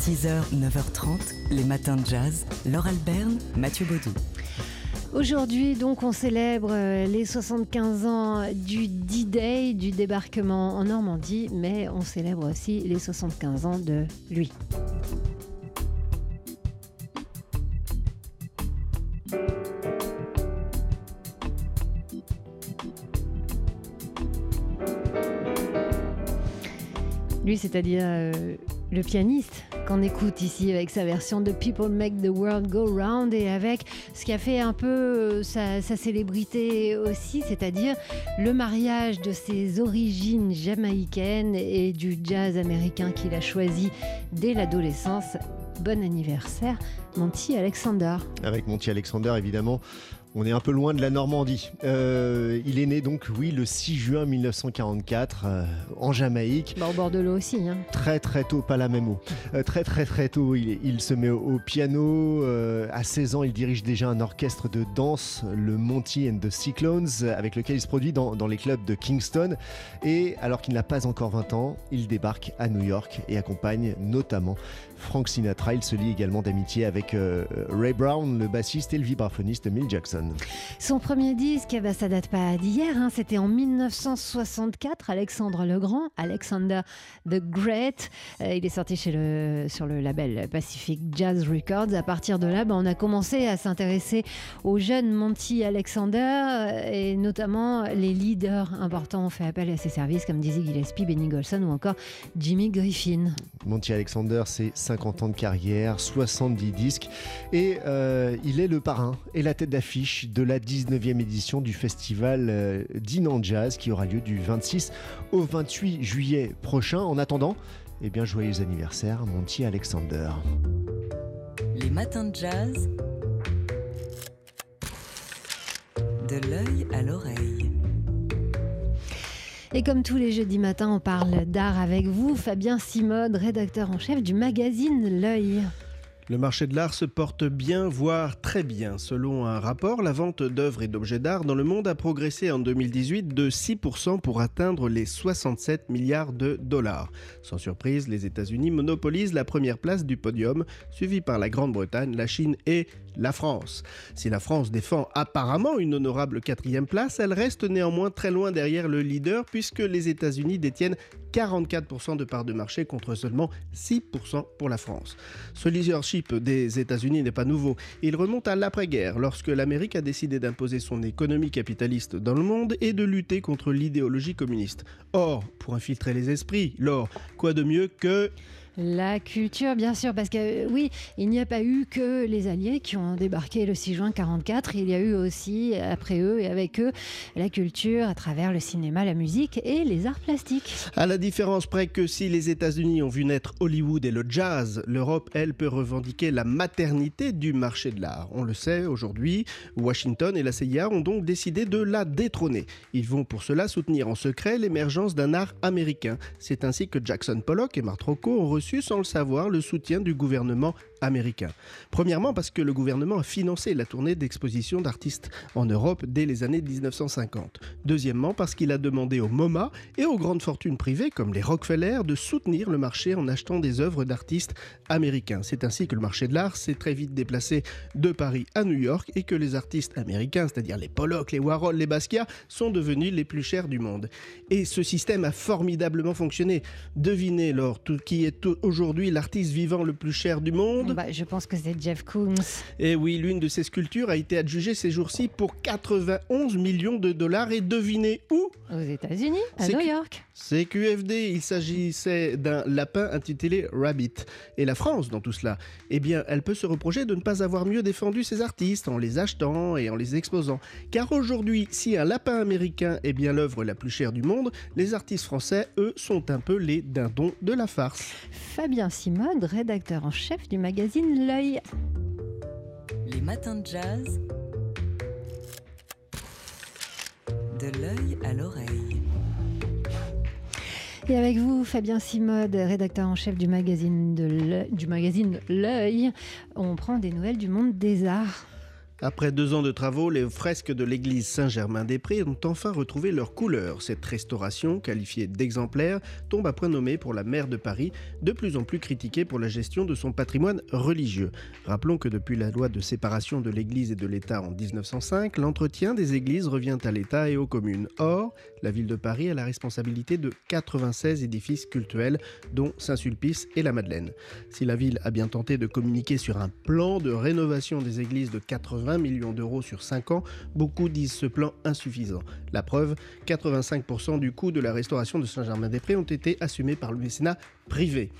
6h, 9h30, les matins de jazz. Laure Alberne, Mathieu Baudou. Aujourd'hui, donc, on célèbre euh, les 75 ans du D-Day, du débarquement en Normandie, mais on célèbre aussi les 75 ans de lui. Lui, c'est-à-dire euh, le pianiste qu'on écoute ici avec sa version de People Make the World Go Round et avec ce qui a fait un peu euh, sa, sa célébrité aussi, c'est-à-dire le mariage de ses origines jamaïcaines et du jazz américain qu'il a choisi dès l'adolescence. Bon anniversaire, Monty Alexander. Avec Monty Alexander, évidemment, on est un peu loin de la Normandie. Euh, il est né donc, oui, le 6 juin 1944 euh, en Jamaïque. Bah, au bord de l'eau aussi. Hein. Très très tôt, pas la même eau. Euh, très très très tôt, il, il se met au, au piano. À 16 ans, il dirige déjà un orchestre de danse, le Monty and the Cyclones, avec lequel il se produit dans, dans les clubs de Kingston. Et alors qu'il n'a pas encore 20 ans, il débarque à New York et accompagne notamment Frank Sinatra. Il se lie également d'amitié avec Ray Brown, le bassiste et le vibraphoniste Mill Jackson. Son premier disque, ben, ça date pas d'hier, hein, c'était en 1964, Alexandre le Grand, Alexander the Great. Euh, il est sorti chez le, sur le label Pacific Jazz Records. À partir de là, ben, on a commencé à s'intéresser au jeune Monty Alexander euh, et notamment les leaders importants ont fait appel à ses services comme Dizzy Gillespie, Benny Golson ou encore Jimmy Griffin. Monty Alexander, c'est 50 ans de carrière, 70 disques et euh, il est le parrain et la tête d'affiche de la 19e édition du festival euh, Dinan Jazz qui aura lieu du 26 au 28 juillet prochain. En attendant, eh bien, joyeux anniversaire, Monty Alexander. Les matins de jazz. De l'œil à l'oreille. Et comme tous les jeudis matins, on parle d'art avec vous, Fabien Simode, rédacteur en chef du magazine L'œil. Le marché de l'art se porte bien, voire très bien. Selon un rapport, la vente d'œuvres et d'objets d'art dans le monde a progressé en 2018 de 6% pour atteindre les 67 milliards de dollars. Sans surprise, les États-Unis monopolisent la première place du podium, suivi par la Grande-Bretagne, la Chine et la France. Si la France défend apparemment une honorable quatrième place, elle reste néanmoins très loin derrière le leader puisque les États-Unis détiennent 44% de parts de marché contre seulement 6% pour la France. Ce leadership des États-Unis n'est pas nouveau. Il remonte à l'après-guerre, lorsque l'Amérique a décidé d'imposer son économie capitaliste dans le monde et de lutter contre l'idéologie communiste. Or, pour infiltrer les esprits, l'or, quoi de mieux que La culture, bien sûr, parce que euh, oui, il n'y a pas eu que les Alliés qui ont débarqué le 6 juin 44, il y a eu aussi, après eux et avec eux, la culture à travers le cinéma, la musique et les arts plastiques. À la différence près que si les États-Unis ont vu naître Hollywood et le jazz, l'Europe, elle, peut revendiquer la maternité du marché de l'art. On le sait aujourd'hui, Washington et la CIA ont donc décidé de la détrôner. Ils vont pour cela soutenir en secret l'émergence d'un art américain. C'est ainsi que Jackson Pollock et Mark Rocco ont reçu sans le savoir le soutien du gouvernement américain. Premièrement parce que le gouvernement a financé la tournée d'exposition d'artistes en Europe dès les années 1950. Deuxièmement parce qu'il a demandé au MoMA et aux grandes fortunes privées comme les Rockefeller de soutenir le marché en achetant des œuvres d'artistes américains. C'est ainsi que le marché de l'art s'est très vite déplacé de Paris à New York et que les artistes américains, c'est-à-dire les Pollock, les Warhol, les Basquiat, sont devenus les plus chers du monde. Et ce système a formidablement fonctionné. Devinez, Laure, tout, qui est aujourd'hui l'artiste vivant le plus cher du monde Bah, je pense que c'est Jeff Koons. et oui, l'une de ces sculptures a été adjugée ces jours-ci pour 91 millions de dollars. Et devinez où? Aux États-Unis, à New York. C'est QFD. Il s'agissait d'un lapin intitulé Rabbit. Et la France, dans tout cela, eh bien, elle peut se reprocher de ne pas avoir mieux défendu ses artistes en les achetant et en les exposant. Car aujourd'hui, si un lapin américain est bien l'œuvre la plus chère du monde, les artistes français, eux, sont un peu les dindons de la farce. Fabien Simode, rédacteur en chef du magazine L'œil. Les matins de jazz. De l'œil à l'oreille. Et avec vous, Fabien Simode, rédacteur en chef du magazine L'œil, on prend des nouvelles du monde des arts. Après deux ans de travaux, les fresques de l'église Saint-Germain-des-Prés ont enfin retrouvé leur couleur. Cette restauration, qualifiée d'exemplaire, tombe à point nommé pour la maire de Paris, de plus en plus critiquée pour la gestion de son patrimoine religieux. Rappelons que depuis la loi de séparation de l'église et de l'État en 1905, l'entretien des églises revient à l'État et aux communes. Or, la ville de Paris a la responsabilité de 96 édifices cultuels, dont Saint-Sulpice et la Madeleine. Si la ville a bien tenté de communiquer sur un plan de rénovation des églises de 80 millions d'euros sur 5 ans, beaucoup disent ce plan insuffisant. La preuve, 85% du coût de la restauration de Saint-Germain-des-Prés ont été assumés par le mécénat privé.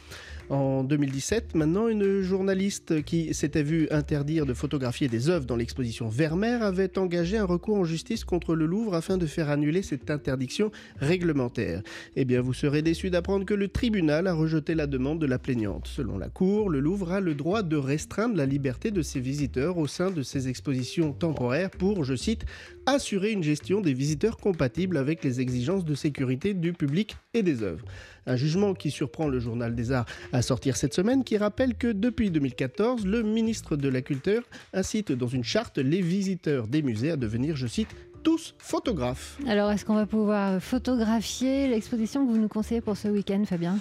En 2017, maintenant, une journaliste qui s'était vue interdire de photographier des œuvres dans l'exposition Vermeer avait engagé un recours en justice contre le Louvre afin de faire annuler cette interdiction réglementaire. Eh bien, vous serez déçu d'apprendre que le tribunal a rejeté la demande de la plaignante. Selon la Cour, le Louvre a le droit de restreindre la liberté de ses visiteurs au sein de ses expositions temporaires pour, je cite, assurer une gestion des visiteurs compatible avec les exigences de sécurité du public et des œuvres. Un jugement qui surprend le journal des arts sortir cette semaine qui rappelle que depuis 2014, le ministre de la Culture incite dans une charte les visiteurs des musées à devenir, je cite, tous photographes. Alors, est-ce qu'on va pouvoir photographier l'exposition que vous nous conseillez pour ce week-end, Fabien?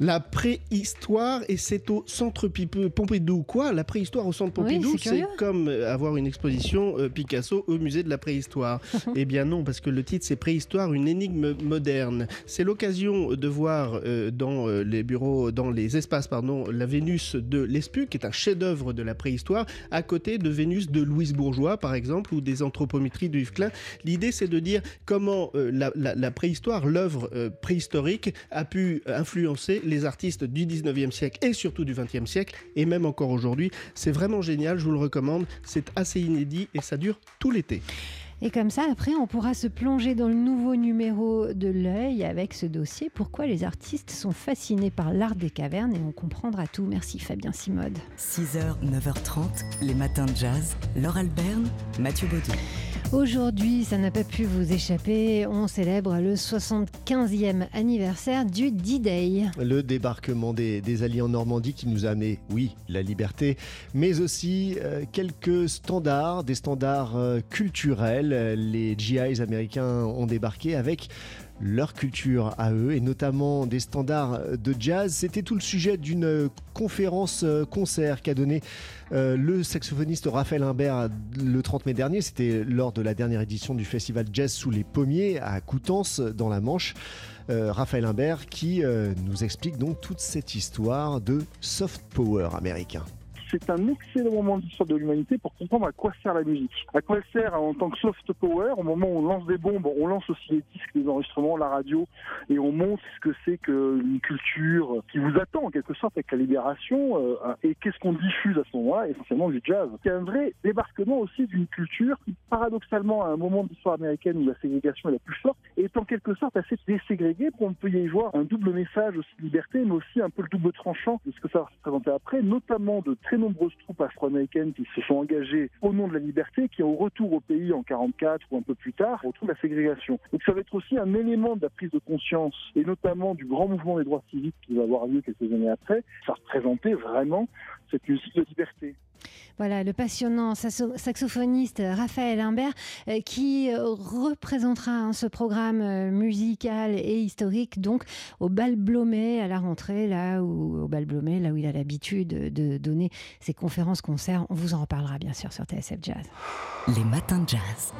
La préhistoire et c'est au centre Pompidou. Quoi La préhistoire au centre Pompidou, c'est comme euh, avoir une exposition euh, Picasso au musée de la préhistoire. eh bien non, parce que le titre c'est Préhistoire, une énigme moderne. C'est l'occasion de voir euh, dans les bureaux, dans les espaces, pardon, la Vénus de l'Espu, qui est un chef-d'œuvre de la préhistoire, à côté de Vénus de Louise Bourgeois, par exemple, ou des anthropométries de Yves Klein. L'idée c'est de dire comment la, la, préhistoire, l'œuvre préhistorique, a pu influencer les artistes du 19e siècle et surtout du 20e siècle, et même encore aujourd'hui. C'est vraiment génial, je vous le recommande. C'est assez inédit et ça dure tout l'été. Et comme ça, après, on pourra se plonger dans le nouveau numéro de l'œil avec ce dossier. Pourquoi les artistes sont fascinés par l'art des cavernes et on comprendra tout. Merci Fabien Simode. 6h, 9h30, les matins de jazz. Laure Alberne, Mathieu Baudou. Aujourd'hui, ça n'a pas pu vous échapper, on célèbre le 75e anniversaire du D-Day. Le débarquement des, Alliés en Normandie qui nous a amené, oui, la liberté, mais aussi euh, quelques standards, des standards euh, culturels. Les GIs américains ont débarqué avec leur culture à eux et notamment des standards de jazz. C'était tout le sujet d'une conférence euh, qu'a donné euh, le saxophoniste Raphaël Imbert le 30 mai dernier. C'était lors de la dernière édition du festival Jazz sous les pommiers à Coutances dans la Manche. Euh, Raphaël Imbert qui nous explique donc toute cette histoire de soft power américain c'est un excellent moment de l'histoire de l'humanité pour comprendre à quoi sert la musique. À quoi elle sert en tant que soft power, au moment où on lance des bombes, on lance aussi les disques, les enregistrements, la radio, et on montre ce que c'est qu'une culture qui vous attend en quelque sorte avec la libération, euh, et qu'est-ce qu'on diffuse à ce moment-là, essentiellement du jazz. C'est un vrai débarquement aussi d'une culture qui, paradoxalement, à un moment de l'histoire américaine où la ségrégation est la plus forte, est en quelque sorte assez déségrégée, pour on peut y voir un double message aussi de liberté, mais aussi un peu le double tranchant de ce que ça va se présenter après, notamment de très nombreuses troupes afro-américaines qui se sont engagées au nom de la liberté, qui au retour au pays en 44 ou un peu plus tard retrouvent la ségrégation. Donc ça va être aussi un élément de la prise de conscience et notamment du grand mouvement des droits civiques qui va avoir lieu quelques années après. Ça représentait vraiment cette musique de liberté. Voilà, le passionnant saxophoniste Raphaël Imbert euh, qui euh, représentera hein, ce programme euh, musical et historique donc au Bal Blomet à la rentrée, là où, au Bal Blomet, là où il a l'habitude de donner ses conférences concerts. On vous en reparlera bien sûr sur TSF Jazz. Les matins de jazz.